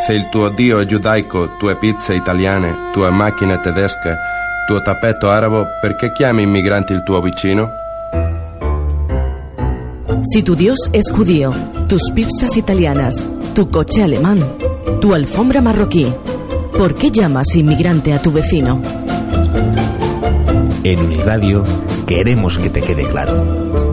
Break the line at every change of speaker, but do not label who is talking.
Se il tuo Dio è giudaico, tue pizze italiane, tue macchine tedesche, tuo tappeto arabo, perché chiami immigranti il tuo vicino?
Si tu Dios es judío, tus pizzas italianas, tu coche alemán, tu alfombra marroquí, ¿por qué llamas inmigrante a tu vecino?
En Uniradio queremos que te quede claro.